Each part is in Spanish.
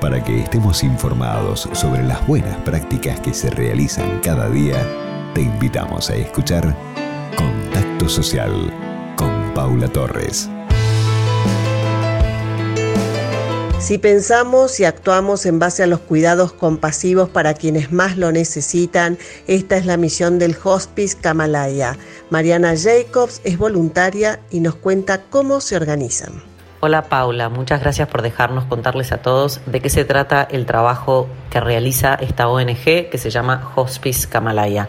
Para que estemos informados sobre las buenas prácticas que se realizan cada día, te invitamos a escuchar Contacto Social con Paula Torres. Si pensamos y actuamos en base a los cuidados compasivos para quienes más lo necesitan, esta es la misión del Hospice Kamalaya. Mariana Jacobs es voluntaria y nos cuenta cómo se organizan. Hola Paula, muchas gracias por dejarnos contarles a todos de qué se trata el trabajo que realiza esta ONG que se llama Hospice Kamalaya.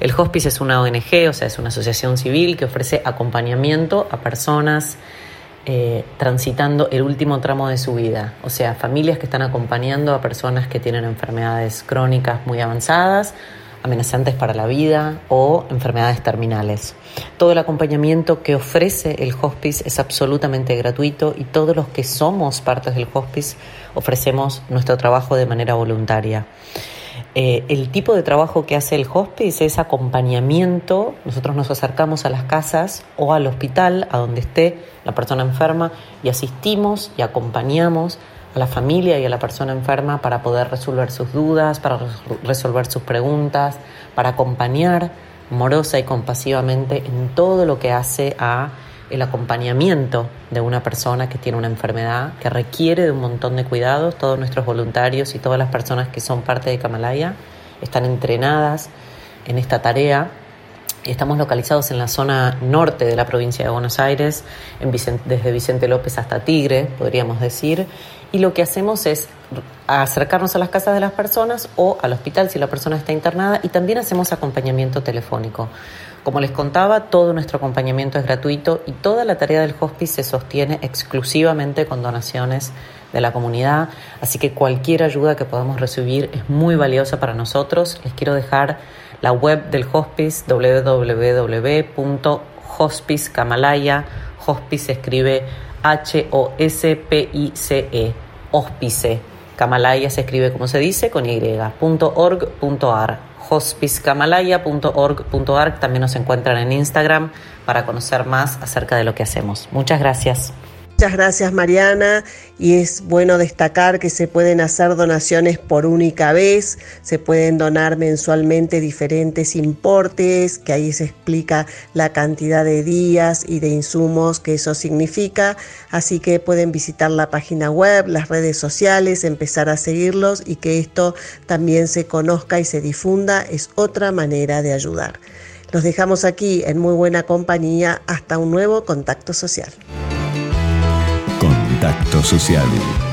El Hospice es una ONG, o sea, es una asociación civil que ofrece acompañamiento a personas eh, transitando el último tramo de su vida, o sea, familias que están acompañando a personas que tienen enfermedades crónicas muy avanzadas, amenazantes para la vida o enfermedades terminales. Todo el acompañamiento que ofrece el hospice es absolutamente gratuito y todos los que somos partes del hospice ofrecemos nuestro trabajo de manera voluntaria. Eh, el tipo de trabajo que hace el hospice es acompañamiento. Nosotros nos acercamos a las casas o al hospital, a donde esté la persona enferma, y asistimos y acompañamos a la familia y a la persona enferma para poder resolver sus dudas, para resolver sus preguntas, para acompañar morosa y compasivamente en todo lo que hace a el acompañamiento de una persona que tiene una enfermedad que requiere de un montón de cuidados. Todos nuestros voluntarios y todas las personas que son parte de Kamalaya están entrenadas en esta tarea. Estamos localizados en la zona norte de la provincia de Buenos Aires, desde Vicente López hasta Tigre, podríamos decir, y lo que hacemos es acercarnos a las casas de las personas o al hospital si la persona está internada y también hacemos acompañamiento telefónico. Como les contaba, todo nuestro acompañamiento es gratuito y toda la tarea del hospice se sostiene exclusivamente con donaciones de la comunidad, así que cualquier ayuda que podamos recibir es muy valiosa para nosotros. Les quiero dejar la web del hospice www.hospicecamalaya. Hospice escribe H-O-S-P-I-C-E, hospice. Camalaya se escribe como se dice con y.org.ar hospicecamalaya.org.ar. También nos encuentran en Instagram para conocer más acerca de lo que hacemos. Muchas gracias. Muchas gracias Mariana. Y es bueno destacar que se pueden hacer donaciones por única vez, se pueden donar mensualmente diferentes importes, que ahí se explica la cantidad de días y de insumos que eso significa, así que pueden visitar la página web, las redes sociales, empezar a seguirlos y que esto también se conozca y se difunda, es otra manera de ayudar. Los dejamos aquí en muy buena compañía. Hasta un nuevo contacto social. Contacto Social.